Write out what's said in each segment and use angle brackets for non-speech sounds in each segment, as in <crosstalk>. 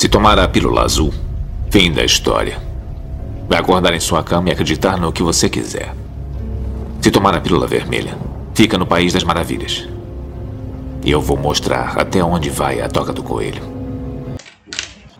Se tomar a pílula azul, fim da história. Vai acordar em sua cama e acreditar no que você quiser. Se tomar a pílula vermelha, fica no País das Maravilhas. E eu vou mostrar até onde vai a toca do coelho.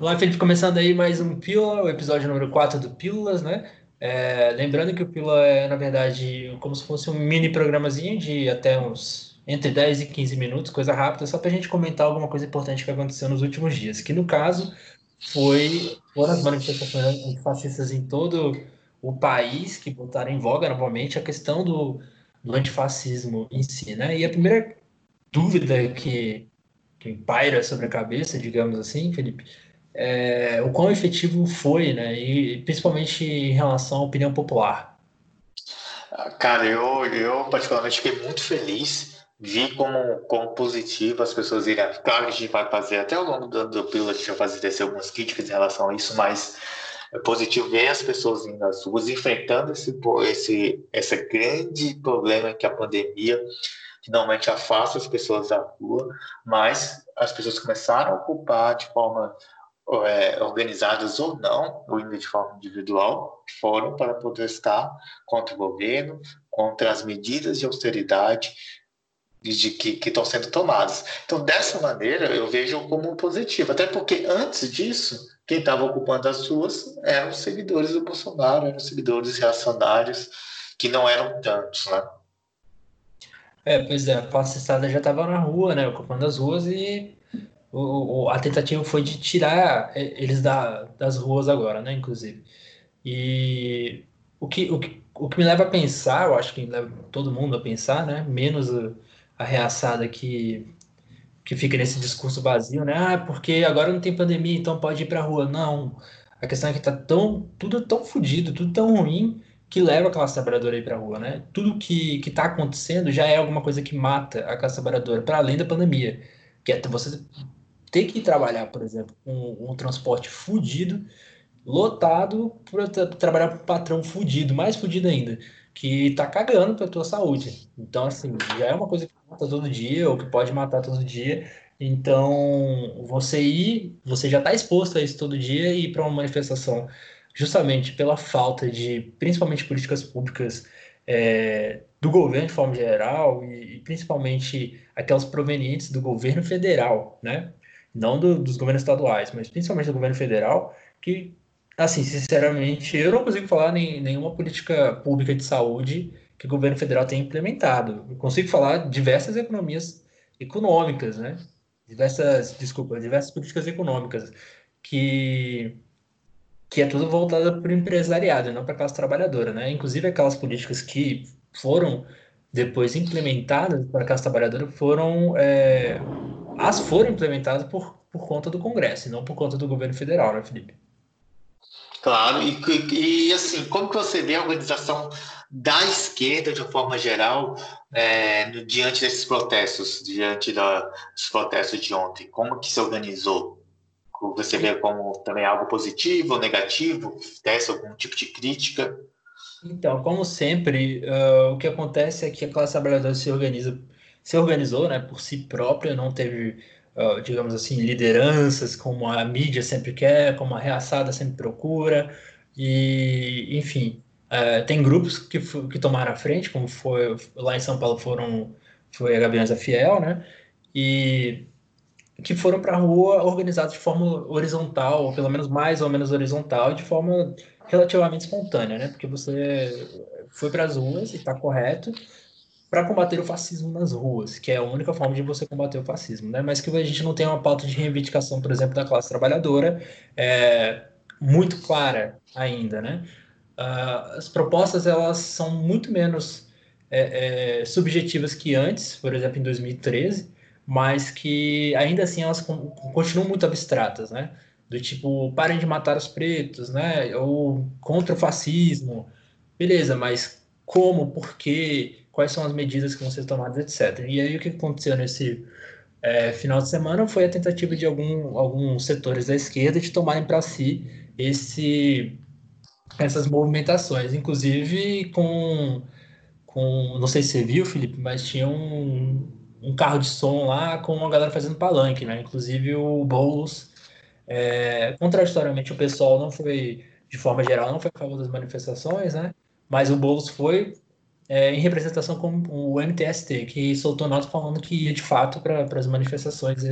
Olá, Felipe, começando aí mais um Pílula, o episódio número 4 do Pílulas, né? É, lembrando que o Pílula é, na verdade, como se fosse um mini programazinho de até uns entre 10 e 15 minutos, coisa rápida, só para a gente comentar alguma coisa importante que aconteceu nos últimos dias, que no caso foi foram as manifestações antifascistas em todo o país que botaram em voga novamente a questão do, do antifascismo em si, né? E a primeira dúvida que, que paira sobre a cabeça, digamos assim, Felipe, é o quão efetivo foi, né? E principalmente em relação à opinião popular. Cara, eu, eu particularmente fiquei muito feliz vi como, como positivo as pessoas irem. Claro que a gente vai fazer, até ao longo do, do pílula, a gente vai fazer descer algumas críticas em relação a isso, mas é positivo ver as pessoas indo às ruas, enfrentando esse, esse, esse grande problema que a pandemia finalmente afasta as pessoas da rua, mas as pessoas começaram a ocupar de forma é, organizadas ou não, ou ainda de forma individual, fórum para protestar contra o governo, contra as medidas de austeridade de que estão sendo tomadas. Então, dessa maneira, eu vejo como positivo, até porque antes disso, quem estava ocupando as ruas eram os seguidores do Bolsonaro, eram os seguidores reacionários, que não eram tantos, né? É, pois é, a passada já estava na rua, né, ocupando as ruas e o, o, a tentativa foi de tirar eles da, das ruas agora, né, inclusive. E o que, o, que, o que me leva a pensar, eu acho que leva todo mundo a pensar, né, menos reaçada que, que fica nesse discurso vazio, né? Ah, porque agora não tem pandemia, então pode ir para a rua. Não. A questão é que tá tão, tudo tão fodido, tudo tão ruim que leva a classe trabalhadora aí para a rua, né? Tudo que que está acontecendo já é alguma coisa que mata a classe trabalhadora, para além da pandemia, que é você ter que trabalhar, por exemplo, com um, um transporte fudido, lotado, para trabalhar com um patrão fudido, mais fudido ainda que tá cagando pra tua saúde. Então, assim, já é uma coisa que mata todo dia, ou que pode matar todo dia. Então, você ir, você já está exposto a isso todo dia e ir para uma manifestação justamente pela falta de, principalmente, políticas públicas é, do governo de forma geral e, e, principalmente aquelas provenientes do governo federal, né? Não do, dos governos estaduais, mas principalmente do governo federal, que Assim, sinceramente, eu não consigo falar em nenhuma política pública de saúde que o governo federal tem implementado. Eu consigo falar diversas economias econômicas, né? Diversas, desculpa, diversas políticas econômicas que que é tudo voltada para o empresariado, não para a classe trabalhadora, né? Inclusive aquelas políticas que foram depois implementadas para a classe trabalhadora foram é, as foram implementadas por, por conta do Congresso, e não por conta do governo federal, né, Felipe? Claro, e, e assim, como que você vê a organização da esquerda, de uma forma geral, é, no, diante desses protestos, diante da, dos protestos de ontem? Como que se organizou? Você vê como também algo positivo ou negativo? Tece algum tipo de crítica? Então, como sempre, uh, o que acontece é que a classe trabalhadora se organiza, se organizou, né, por si própria, não teve digamos assim, lideranças, como a mídia sempre quer, como a reaçada sempre procura, e, enfim, uh, tem grupos que, que tomaram a frente, como foi lá em São Paulo foram foi a Gaviões da Fiel, né? E que foram para a rua organizados de forma horizontal, ou pelo menos mais ou menos horizontal, de forma relativamente espontânea, né? Porque você foi para as ruas e está correto, para combater o fascismo nas ruas, que é a única forma de você combater o fascismo, né? Mas que a gente não tem uma pauta de reivindicação, por exemplo, da classe trabalhadora é, muito clara ainda, né? Uh, as propostas elas são muito menos é, é, subjetivas que antes, por exemplo, em 2013, mas que ainda assim elas continuam muito abstratas, né? Do tipo, parem de matar os pretos, né? Ou contra o fascismo. Beleza, mas como, por quê? Quais são as medidas que vão ser tomadas, etc. E aí o que aconteceu nesse é, final de semana foi a tentativa de algum, alguns setores da esquerda de tomarem para si esse, essas movimentações, inclusive com, com, não sei se você viu, Felipe, mas tinha um, um carro de som lá com a galera fazendo palanque, né? Inclusive o Boulos É, contraditoriamente, o pessoal não foi, de forma geral, não foi a favor das manifestações, né? Mas o Boulos foi é, em representação com o MTST, que soltou nota falando que ia de fato para as manifestações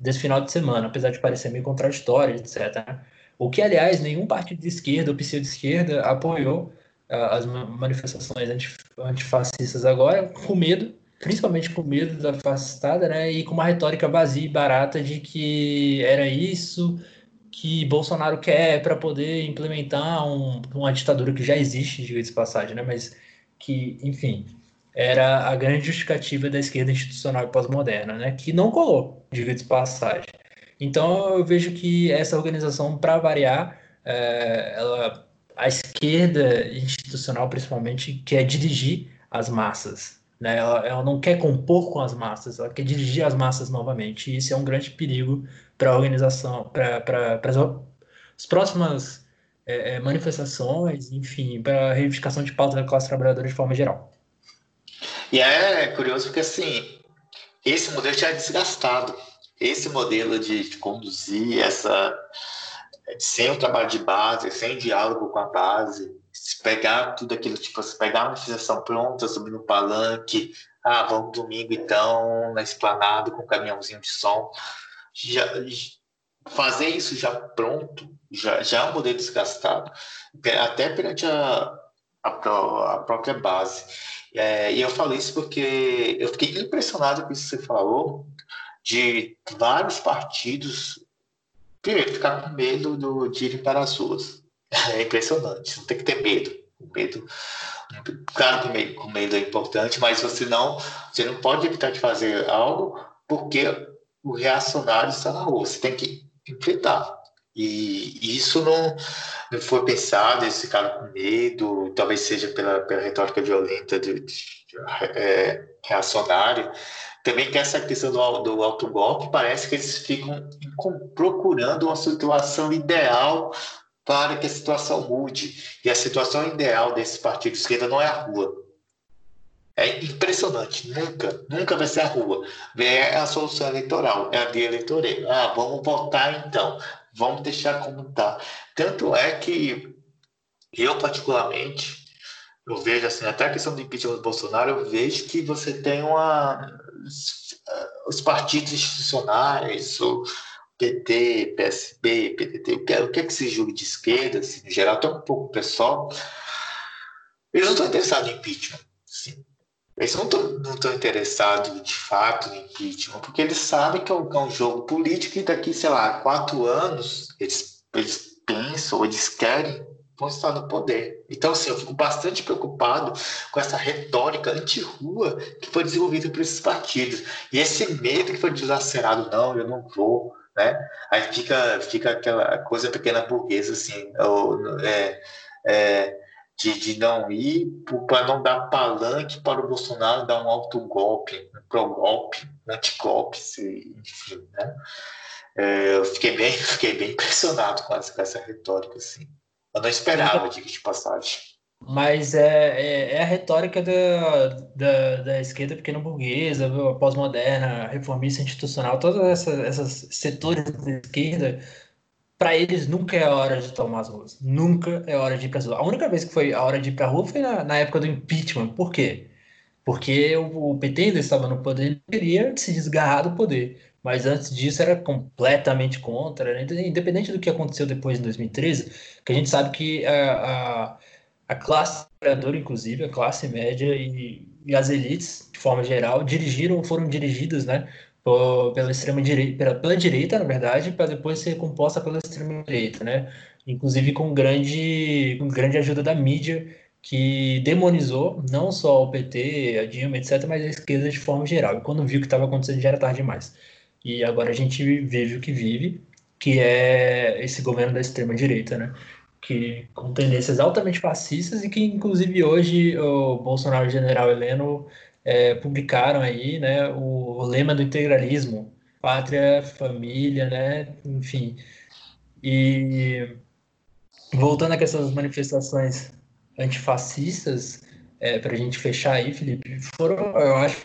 desse final de semana, apesar de parecer meio contraditório, etc. O que, aliás, nenhum partido de esquerda ou pseudo-esquerda apoiou as manifestações antifascistas agora, com medo, principalmente com medo da fascistada, né, e com uma retórica vazia e barata de que era isso que Bolsonaro quer para poder implementar um, uma ditadura que já existe, diga de passagem, né, mas que, enfim, era a grande justificativa da esquerda institucional e pós-moderna, né, que não colou, diga de passagem. Então eu vejo que essa organização, para variar, é, ela a esquerda institucional, principalmente, quer dirigir as massas. Né? Ela, ela, não quer compor com as massas, ela quer dirigir as massas novamente. E isso é um grande perigo para a organização, para as próximas é, é, manifestações, enfim, para a reivindicação de pauta da classe trabalhadora de forma geral. E é curioso porque, assim, esse modelo já é desgastado. Esse modelo de, de conduzir essa sem o trabalho de base, sem diálogo com a base, se pegar tudo aquilo, tipo, se pegar a manifestação pronta, subir no palanque, ah, vamos domingo então, na esplanada com um caminhãozinho de som, já, fazer isso já pronto, já, já é um modelo desgastado, até perante a, a, a própria base. É, e eu falo isso porque eu fiquei impressionado com isso que você falou, de vários partidos Primeiro, ficar com medo do, de ir para as ruas. É impressionante. Não tem que ter medo. O medo, claro que com medo é importante, mas você não, você não pode evitar de fazer algo porque o reacionário está na rua. Você tem que enfrentar. E isso não, não foi pensado, esse cara com medo, talvez seja pela, pela retórica violenta de, de, de é, reacionário, também que essa questão do, do autogolpe parece que eles ficam procurando uma situação ideal para que a situação mude. E a situação ideal desse partido de esquerda não é a rua. É impressionante. Nunca, nunca vai ser a rua. É a solução eleitoral, é a via eleitoral. Ah, vamos votar então. Vamos deixar como está. Tanto é que eu, particularmente, eu vejo assim, até a questão do impeachment do Bolsonaro, eu vejo que você tem uma os partidos institucionais, o PT, PSB, PDT, o que, o que é que se julga de esquerda, assim, no geral, até um pouco pessoal, eles não estão interessados em impeachment. Eles não estão interessados de fato em impeachment, porque eles sabem que é um, é um jogo político e daqui, sei lá, quatro anos eles, eles pensam, eles querem vão estar no poder. Então, assim, eu fico bastante preocupado com essa retórica anti-rua que foi desenvolvida por esses partidos. E esse medo que foi dilacerado, não, eu não vou, né? Aí fica, fica aquela coisa pequena burguesa, assim, ou, é, é, de, de não ir para não dar palanque para o Bolsonaro dar um autogolpe, um pro-golpe, um anti-golpe, enfim, né? É, eu fiquei bem, <laughs> fiquei bem impressionado com essa, com essa retórica, assim. Eu não esperava, diga de passagem. Mas é, é, é, a retórica da, da, da esquerda pequena burguesa, pós-moderna, reformista institucional, todos esses setores da esquerda, para eles nunca é a hora de tomar as ruas. Nunca é a hora de ir para as ruas. A única vez que foi a hora de ir para a rua foi na, na época do impeachment. Por quê? Porque o, o PT ainda estava no poder e queria se desgarrar do poder mas antes disso era completamente contra, né? independente do que aconteceu depois em 2013, que a gente sabe que a, a, a classe trabalhadora, inclusive, a classe média e, e, as elites, de forma geral, dirigiram, foram dirigidas, né, por, pela extrema direita, pela, pela direita, na verdade, para depois ser composta pela extrema direita, né, inclusive com grande, com grande ajuda da mídia, que demonizou não só o PT, a Dilma, etc., mas a esquerda de forma geral. E quando viu o que estava acontecendo já era tarde demais. E agora a gente vive o que vive, que é esse governo da extrema-direita, né? Que com tendências altamente fascistas e que, inclusive, hoje o Bolsonaro o general Heleno é, publicaram aí né, o, o lema do integralismo, pátria, família, né? Enfim. E voltando à questão das manifestações antifascistas, é, para a gente fechar aí, Felipe, foram, eu acho,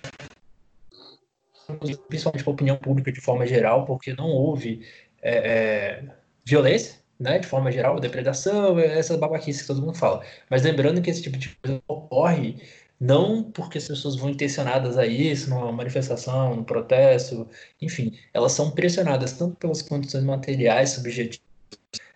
principalmente para a opinião pública de forma geral, porque não houve é, é, violência, né, de forma geral, depredação, essa babaquice que todo mundo fala. Mas lembrando que esse tipo de coisa ocorre não porque as pessoas vão intencionadas a isso, numa manifestação, no protesto, enfim, elas são pressionadas tanto pelas condições materiais, subjetivas,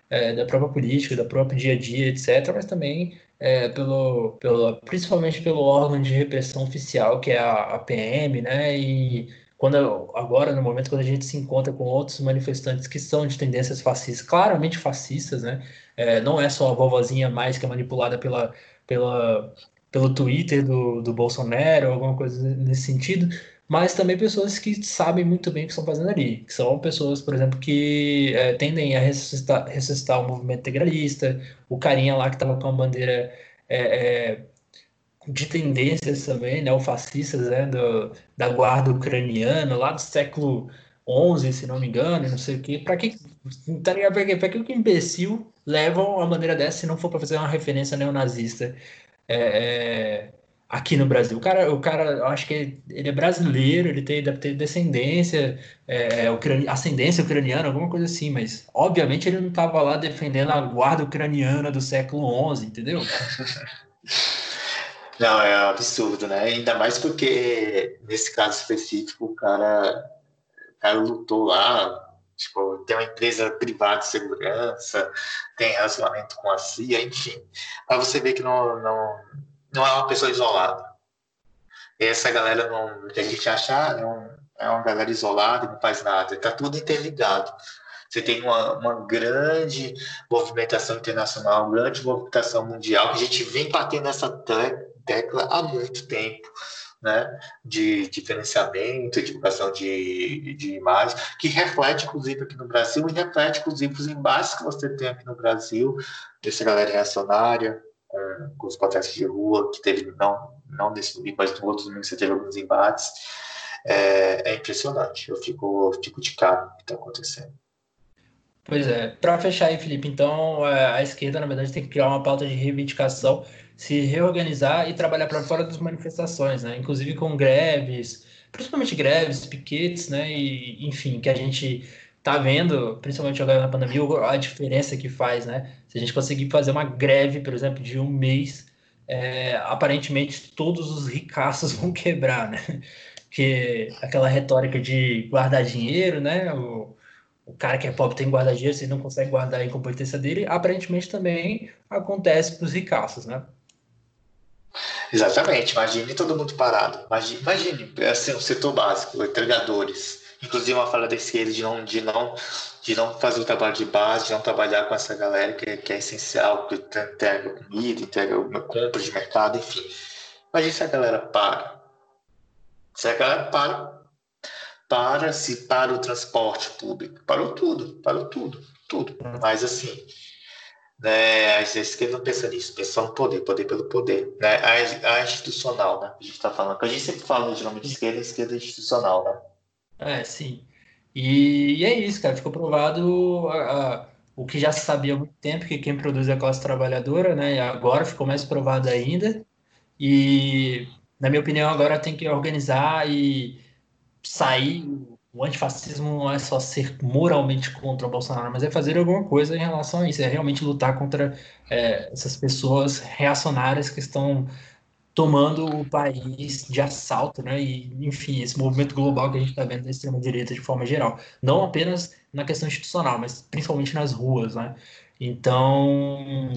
é, da própria política, da própria dia a dia, etc., mas também é, pelo, pelo, principalmente pelo órgão de repressão oficial, que é a, a PM, né, e quando agora no momento quando a gente se encontra com outros manifestantes que são de tendências fascistas, claramente fascistas, né? É, não é só a vovozinha mais que é manipulada pela, pela, pelo Twitter do, do Bolsonaro alguma coisa nesse sentido, mas também pessoas que sabem muito bem o que estão fazendo ali, que são pessoas, por exemplo, que é, tendem a ressuscitar, ressuscitar o movimento integralista, o carinha lá que estava com a bandeira é, é, de tendências também, né, fascistas né, do, da guarda ucraniana, lá do século XI, se não me engano, não sei o quê. Para que, tá? Pra que, que o imbecil levam a maneira dessa se não for para fazer uma referência neonazista é, é, aqui no Brasil? O cara, o cara, eu acho que ele é brasileiro, ele tem, deve ter descendência, é, ascendência ucraniana, alguma coisa assim, mas obviamente ele não estava lá defendendo a guarda ucraniana do século XI, entendeu? <laughs> Não, é absurdo, né? Ainda mais porque, nesse caso específico, o cara, o cara lutou lá, tipo, tem uma empresa privada de segurança, tem relacionamento com a CIA, enfim. Para você ver que não, não, não é uma pessoa isolada. Essa galera não, que a gente achar ah, é, um, é uma galera isolada e não faz nada. Está tudo interligado. Você tem uma, uma grande movimentação internacional, uma grande movimentação mundial, que a gente vem batendo essa tecla há muito tempo. Né, de diferenciamento, divulgação de, de imagens, que reflete, inclusive, aqui no Brasil, e reflete, inclusive, os embates que você tem aqui no Brasil, dessa galera reacionária, com, com os protestos de rua, que teve, não, não nesse domingo, mas em outros domingos você teve alguns embates. É, é impressionante, eu fico, eu fico de cara o que está acontecendo. Pois é, para fechar aí, Felipe, então é, a esquerda, na verdade, tem que criar uma pauta de reivindicação, se reorganizar e trabalhar para fora das manifestações, né? Inclusive com greves, principalmente greves, piquetes, né? E, enfim, que a gente tá vendo, principalmente agora na pandemia, a diferença que faz, né? Se a gente conseguir fazer uma greve, por exemplo, de um mês, é, aparentemente todos os ricaços <laughs> vão quebrar, né? Que aquela retórica de guardar dinheiro, né? O, o cara que é pobre tem que guardar dinheiro, se ele não consegue guardar a incompetência dele, aparentemente também acontece para os ricaços, né? Exatamente, imagine todo mundo parado. Imagine, imagine assim, o setor básico, entregadores. Inclusive uma fala da esquerda de não, de, não, de não fazer o trabalho de base, de não trabalhar com essa galera que, que é essencial, que entrega comida, entrega compra de mercado, enfim. Imagine se a galera para. Se a galera para, para-se para o transporte público. Parou tudo, parou tudo, tudo. Mas assim, né, a esquerda não pensa nisso, pensa no poder, poder pelo poder. Né? A, a institucional, né? A gente está falando, a gente sempre fala geralmente de esquerda, esquerda institucional, né? É, sim. E, e é isso, cara, ficou provado a, a, o que já se sabia há muito tempo, que quem produz é a classe trabalhadora, né? Agora ficou mais provado ainda. E, na minha opinião, agora tem que organizar e sair. O antifascismo não é só ser moralmente contra o Bolsonaro, mas é fazer alguma coisa em relação a isso, é realmente lutar contra é, essas pessoas reacionárias que estão tomando o país de assalto, né? E, enfim, esse movimento global que a gente está vendo da extrema-direita de forma geral. Não apenas na questão institucional, mas principalmente nas ruas, né? Então,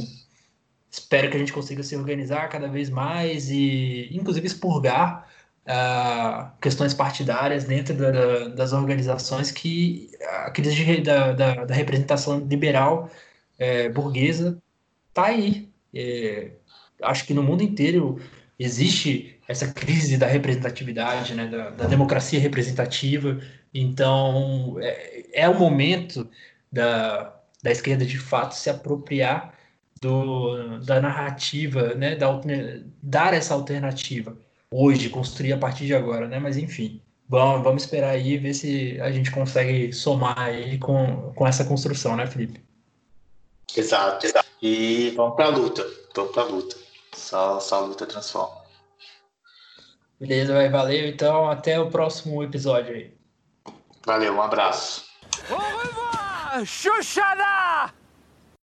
espero que a gente consiga se organizar cada vez mais e, inclusive, expurgar uh, questões partidárias dentro da, das organizações que aqueles de, da, da, da, representação liberal é, burguesa tá aí. É, acho que no mundo inteiro existe essa crise da representatividade, né, da, da democracia representativa. Então é, é o momento da, da esquerda de fato se apropriar do, da narrativa, né, da, dar essa alternativa hoje, construir a partir de agora, né? Mas enfim, vamos, vamos esperar aí e ver se a gente consegue somar aí com, com essa construção, né, Felipe? Exato, exato. E vamos para a luta, vamos para a luta. Só, só a luta transforma. Beleza, vai, valeu. Então, até o próximo episódio aí. Valeu, um abraço. Au revoir! Xuxará!